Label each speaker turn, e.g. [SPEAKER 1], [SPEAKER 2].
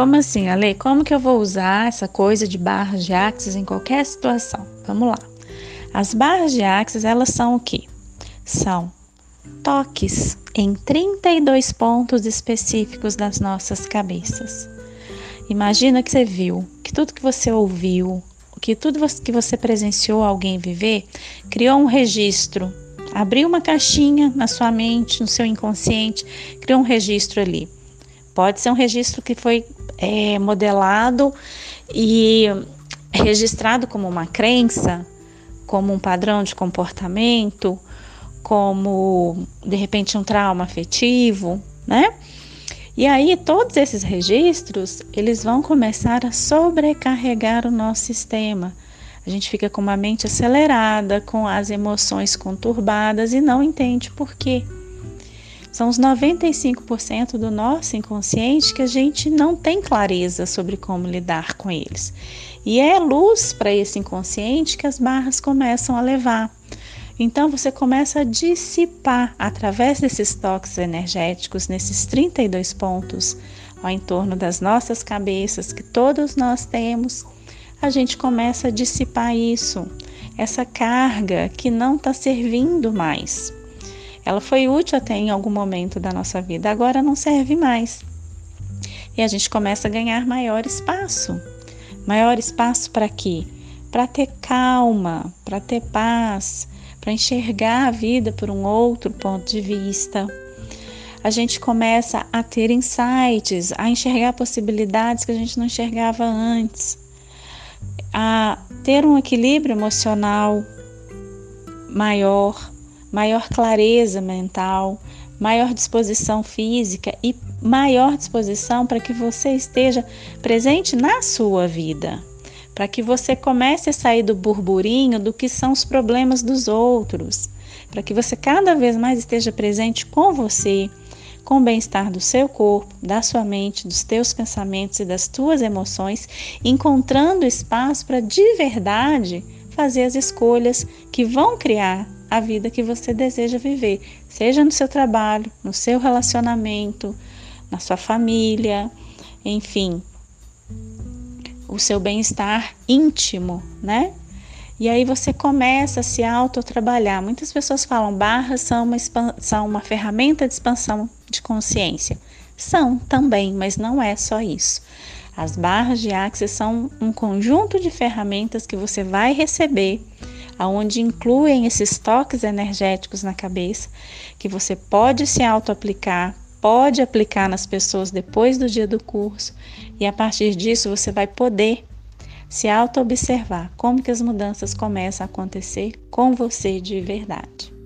[SPEAKER 1] como assim, Ale? Como que eu vou usar essa coisa de barras de axis em qualquer situação? Vamos lá. As barras de axis, elas são o quê? São toques em 32 pontos específicos das nossas cabeças. Imagina que você viu, que tudo que você ouviu, que tudo que você presenciou alguém viver, criou um registro, abriu uma caixinha na sua mente, no seu inconsciente, criou um registro ali. Pode ser um registro que foi é, modelado e registrado como uma crença, como um padrão de comportamento, como de repente um trauma afetivo, né? E aí todos esses registros, eles vão começar a sobrecarregar o nosso sistema. A gente fica com uma mente acelerada, com as emoções conturbadas e não entende por quê. São os 95% do nosso inconsciente que a gente não tem clareza sobre como lidar com eles. E é luz para esse inconsciente que as barras começam a levar. Então você começa a dissipar através desses toques energéticos, nesses 32 pontos ao entorno das nossas cabeças que todos nós temos, a gente começa a dissipar isso, essa carga que não está servindo mais. Ela foi útil até em algum momento da nossa vida, agora não serve mais. E a gente começa a ganhar maior espaço. Maior espaço para quê? Para ter calma, para ter paz, para enxergar a vida por um outro ponto de vista. A gente começa a ter insights, a enxergar possibilidades que a gente não enxergava antes, a ter um equilíbrio emocional maior, maior clareza mental, maior disposição física e maior disposição para que você esteja presente na sua vida. Para que você comece a sair do burburinho do que são os problemas dos outros, para que você cada vez mais esteja presente com você, com o bem-estar do seu corpo, da sua mente, dos teus pensamentos e das tuas emoções, encontrando espaço para de verdade fazer as escolhas que vão criar a vida que você deseja viver, seja no seu trabalho, no seu relacionamento, na sua família, enfim, o seu bem-estar íntimo, né? E aí você começa a se autotrabalhar. Muitas pessoas falam barras são uma, são uma ferramenta de expansão de consciência. São também, mas não é só isso. As barras de Axis são um conjunto de ferramentas que você vai receber, aonde incluem esses toques energéticos na cabeça, que você pode se auto-aplicar, pode aplicar nas pessoas depois do dia do curso e a partir disso você vai poder se auto-observar como que as mudanças começam a acontecer com você de verdade.